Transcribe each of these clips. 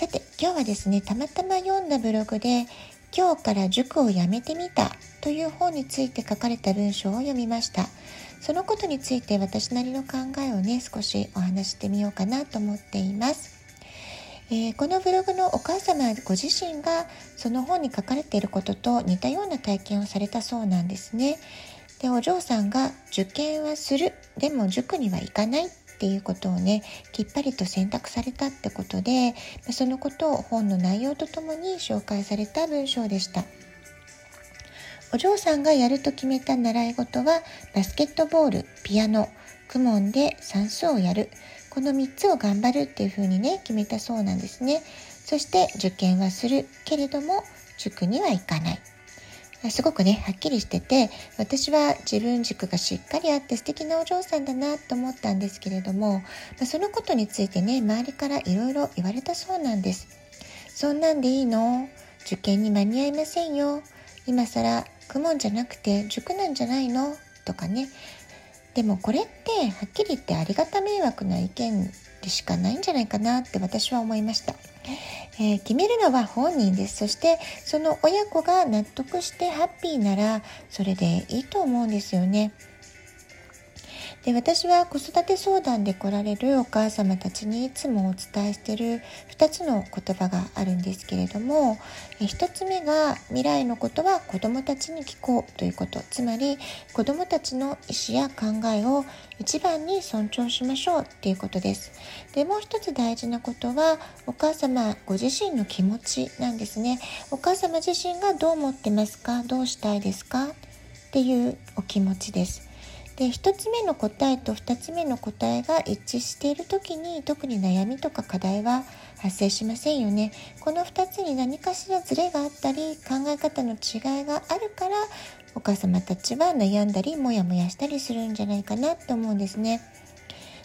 さて今日はですねたまたま読んだブログで「今日から塾をやめてみた」という本について書かれた文章を読みました。そのことについて私なりの考えをね少しお話してみようかなと思っています、えー、このブログのお母様ご自身がその本に書かれていることと似たような体験をされたそうなんですね。でお嬢さんが受験はする。でも塾には行かない。っていうことをねきっぱりと選択されたってことでそのことを本の内容とともに紹介された文章でした。お嬢さんがやると決めた習い事はバスケットボールピアノ公文で算数をやる。この3つを頑張るっていうふうにね決めたそうなんですね。そして受験はするけれども塾には行かない。すごくね、はっきりしてて、私は自分軸がしっかりあって素敵なお嬢さんだなと思ったんですけれども、そのことについてね、周りからいろいろ言われたそうなんです。そんなんでいいの？受験に間に合いませんよ。今更、公文じゃなくて塾なんじゃないの？とかね。でもこれってはっきり言ってありがた迷惑な意見でしかないんじゃないかなって私は思いました。えー、決めるのは本人です。そしてその親子が納得してハッピーならそれでいいと思うんですよね。で私は子育て相談で来られるお母様たちにいつもお伝えしてる2つの言葉があるんですけれども1つ目が未来のことは子どもたちに聞こうということ。つまり子どもたちの意思や考えを一番に尊重しましょうっていうことです。でもう一つ大事なことはお母様ご自身の気持ちなんですね。お母様自身がどう思ってますか？どうしたいですか？っていうお気持ちです。で1つ目の答えと2つ目の答えが一致している時に特に悩みとか課題は発生しませんよね。この2つに何かしらズレがあったり考え方の違いがあるからお母様たちは悩んだりモヤモヤしたりするんじゃないかなって思うんですね。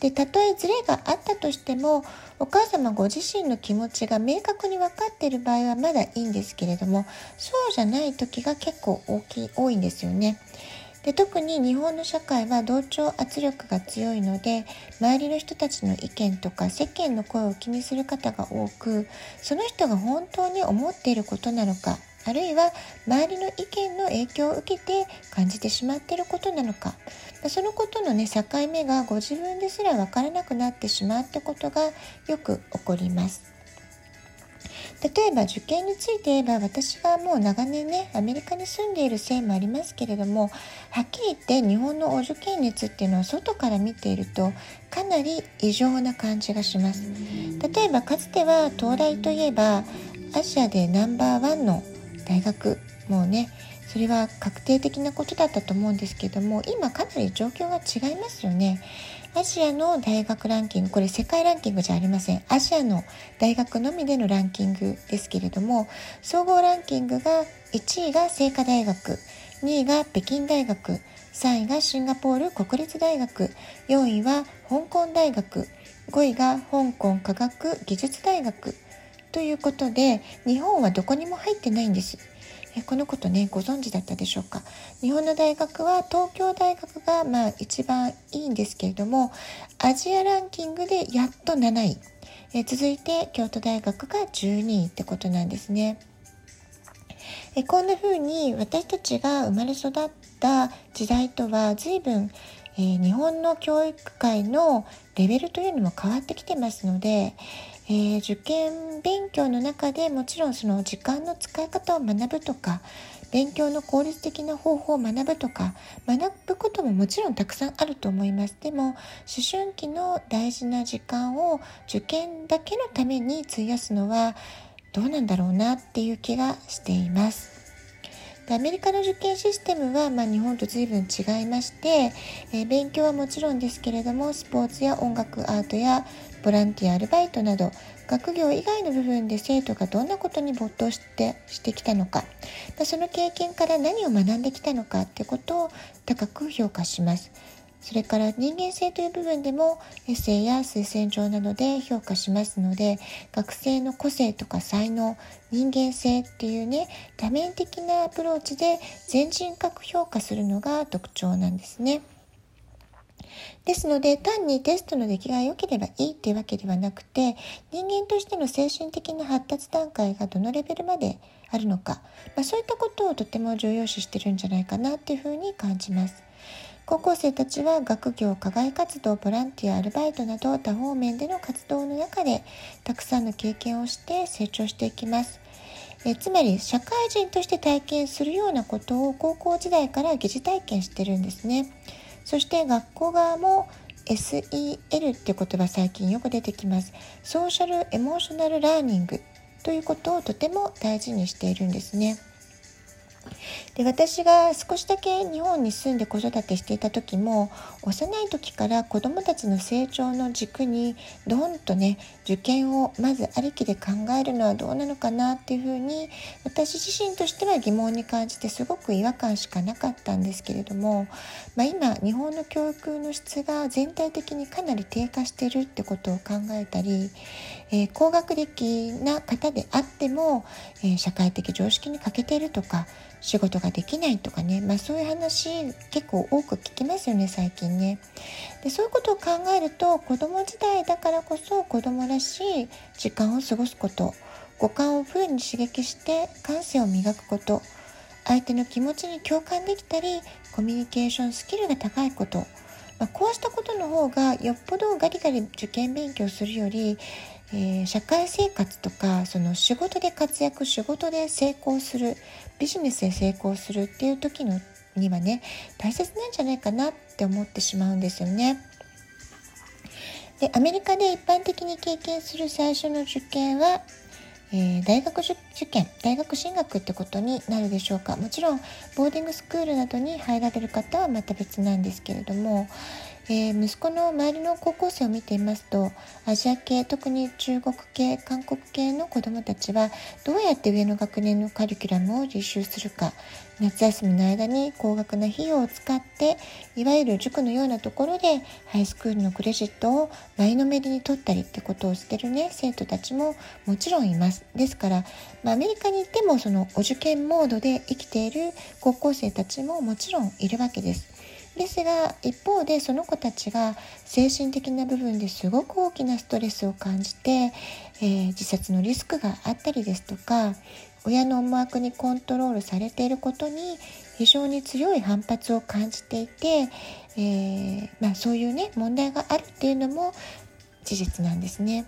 でたとえズレがあったとしてもお母様ご自身の気持ちが明確に分かっている場合はまだいいんですけれどもそうじゃない時が結構大きい多いんですよね。で特に日本の社会は同調圧力が強いので周りの人たちの意見とか世間の声を気にする方が多くその人が本当に思っていることなのかあるいは周りの意見の影響を受けて感じてしまっていることなのかそのことのね境目がご自分ですら分からなくなってしまうってことがよく起こります。例えば受験について言えば私はもう長年ねアメリカに住んでいるせいもありますけれどもはっきり言って日本のお受験熱っていうのは外から見ているとかなり異常な感じがします。例えばかつては東大といえばアジアでナンバーワンの大学もうねそれは確定的なことだったと思うんですけども今かなり状況が違いますよね。アジアの大学ランキングこれ世界ランキングじゃありません。アジアの大学のみでのランキングですけれども総合ランキングが1位が清華大学2位が北京大学3位がシンガポール国立大学4位は香港大学5位が香港科学技術大学ということで日本はどこにも入ってないんです。えこのことねご存知だったでしょうか？日本の大学は東京大学がまあ一番いいんですけれどもアジアランキングでやっと7位え続いて京都大学が12位ってことなんですね。えこんな風に私たちが生まれ育った時代とは随分、え、日本の教育界のレベルというのも変わってきてますので、えー、受験勉強の中でもちろんその時間の使い方を学ぶとか勉強の効率的な方法を学ぶとか学ぶことももちろんたくさんあると思います。でも思春期の大事な時間を受験だけのために費やすのはどうなんだろうなっていう気がしています。でアメリカの受験システムは、まあ、日本と随分違いまして、えー、勉強はもちろんですけれどもスポーツや音楽アートやボランティアアルバイトなど学業以外の部分で生徒がどんなことに没頭してしてきたのか、まあ、その経験から何を学んできたのかってことを高く評価します。それから人間性という部分でもエッセイや推薦状などで評価しますので学生の個性とか才能人間性っていうね多面的なアプローチで全人格評価するのが特徴なんですね。ですので単にテストの出来が良ければいいっていうわけではなくて人間としての精神的な発達段階がどのレベルまであるのか、まあ、そういったことをとても重要視してるんじゃないかなっていうふうに感じます。高校生たちは学業、課外活動、ボランティア、アルバイトなど多方面での活動の中でたくさんの経験をして成長していきます。えつまり社会人として体験するようなことを高校時代から疑似体験してるんですね。そして学校側も SEL って言葉最近よく出てきます。ソーシャル・エモーショナル・ラーニングということをとても大事にしているんですね。で私が少しだけ日本に住んで子育てしていた時も幼い時から子どもたちの成長の軸にドンとね受験をまずありきで考えるのはどうなのかなっていうふうに私自身としては疑問に感じてすごく違和感しかなかったんですけれども、まあ、今日本の教育の質が全体的にかなり低下してるってことを考えたり、えー、高学歴な方であっても、えー、社会的常識に欠けているとか仕事ができないとかね、まあ、そういう話結構多く聞きますよね最近ね。でそういうことを考えると子供時代だからこそ子供らしい時間を過ごすこと五感をフルに刺激して感性を磨くこと相手の気持ちに共感できたりコミュニケーションスキルが高いこと。まあ、こうしたことの方がよっぽどガリガリ受験勉強するよりえー、社会生活とかその仕事で活躍仕事で成功するビジネスで成功するっていう時のにはね大切なんじゃないかなって思ってしまうんですよね。でアメリカで一般的に経験する最初の受験は、えー、大学受験大学進学ってことになるでしょうかもちろんボーディングスクールなどに入られる方はまた別なんですけれども、えー、息子の周りの高校生を見ていますとアジア系特に中国系韓国系の子どもたちはどうやって上の学年のカリキュラムを実習するか夏休みの間に高額な費用を使っていわゆる塾のようなところでハイスクールのクレジットを前のめりに取ったりってことをしてるね生徒たちももちろんいますですから、まあ、アメリカに行ってもそのお受験モードで生きている高校生たちももちろんいるわけです。ですが一方でその子たちが精神的な部分ですごく大きなストレスを感じて、えー、自殺のリスクがあったりですとか親の思惑にコントロールされていることに非常に強い反発を感じていて、えー、まあ、そういうね問題があるっていうのも事実なんですね。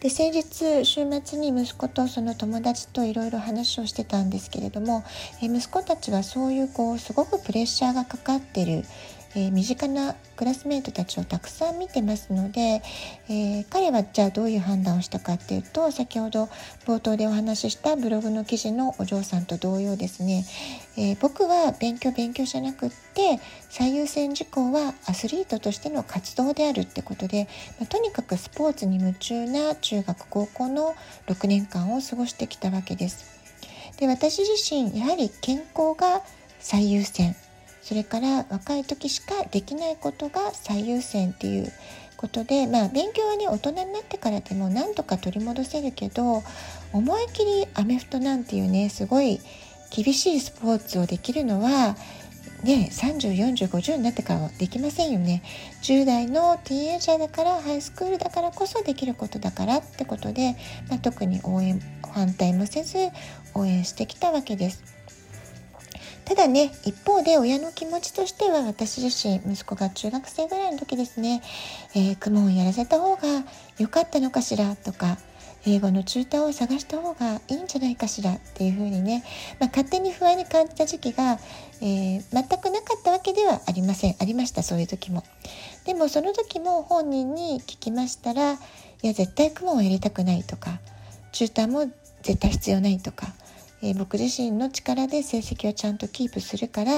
で先日週末に息子とその友達といろいろ話をしてたんですけれども、え息子たちはそういうこうすごくプレッシャーがかかってるえー、身近なクラスメートたちをたくさん見てますので、えー、彼はじゃあどういう判断をしたかっていうと先ほど冒頭でお話ししたブログの記事のお嬢さんと同様ですね、えー、僕は勉強勉強じゃなくって最優先事項はアスリートとしての活動であるってことで、まあ、とにかくスポーツに夢中な中学高校の6年間を過ごしてきたわけです。で私自身やはり健康が最優先それから若い時しかできないことが最優先っていうことでまあ勉強はね大人になってからでも何とか取り戻せるけど思い切りアメフトなんていうねすごい厳しいスポーツをできるのはね、304050になってからはできませんよね10代のティーンエイジャーだからハイスクールだからこそできることだからってことで、まあ、特に応援反対もせず応援してきたわけです。ただね一方で親の気持ちとしては私自身息子が中学生ぐらいの時ですね、えー、クモンやらせた方が良かったのかしらとか英語の中途を探した方がいいんじゃないかしらっていうふうにね、まあ、勝手に不安に感じた時期が、えー、全くなかったわけではありません。ありましたそういう時も。でもその時も本人に聞きましたらいや絶対クモンをやりたくないとか中途も絶対必要ないとかえー、僕自身の力で成績をちゃんとキープするから、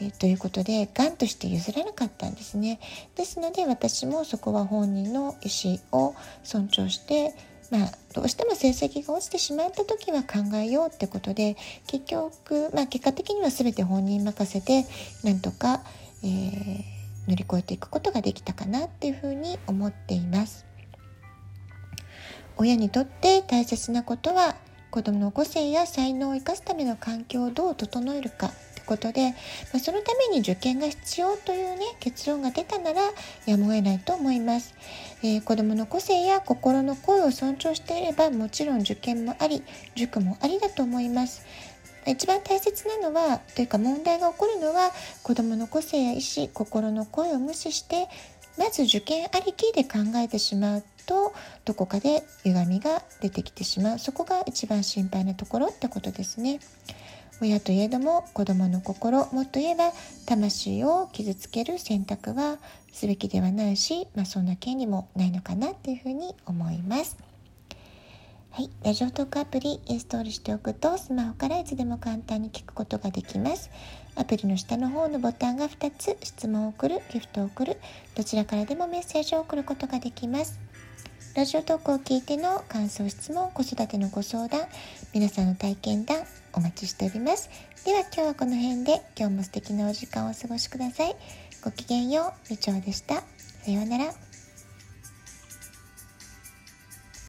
えということでがんとして譲らなかったんですねですので私もそこは本人の意思を尊重してまあ、どうしても成績が落ちてしまった時は考えようってことで結局、まあ、結果的には全て本人任せてなんとか、えー、乗り越えていくことができたかなっていうふうに思っています。親にとって大切なことは子どもの個性や才能を生かすための環境をどう整えるかことで、まあ、そのために受験が必要というね結論が出たならやむを得ないと思います、えー、子どもの個性や心の声を尊重していればもちろん受験もあり塾もありだと思います。一番大切なのはというか問題が起こるのは子どもの個性や意思心の声を無視してまず受験ありきで考えてしまう。とどこかで歪みが出てきてしまうそこが一番心配なところってことですね。親といえども子供の心もっと言えば魂を傷つける選択はすべきではないし、まあ、そんな権利もないのかなっていうふうに思います。はい、ラジオトークアプリインストールしておくとスマホからいつでも簡単に聞くことができます。アプリの下の方のボタンが2つ質問を送る、ギフトを送るどちらからでもメッセージを送ることができます。ラジオトークを聞いての感想、質問、子育てのご相談、皆さんの体験談お待ちしております。では今日はこの辺で今日も素敵なお時間をお過ごしください。ごきげんよう、みちょうでした。さようなら。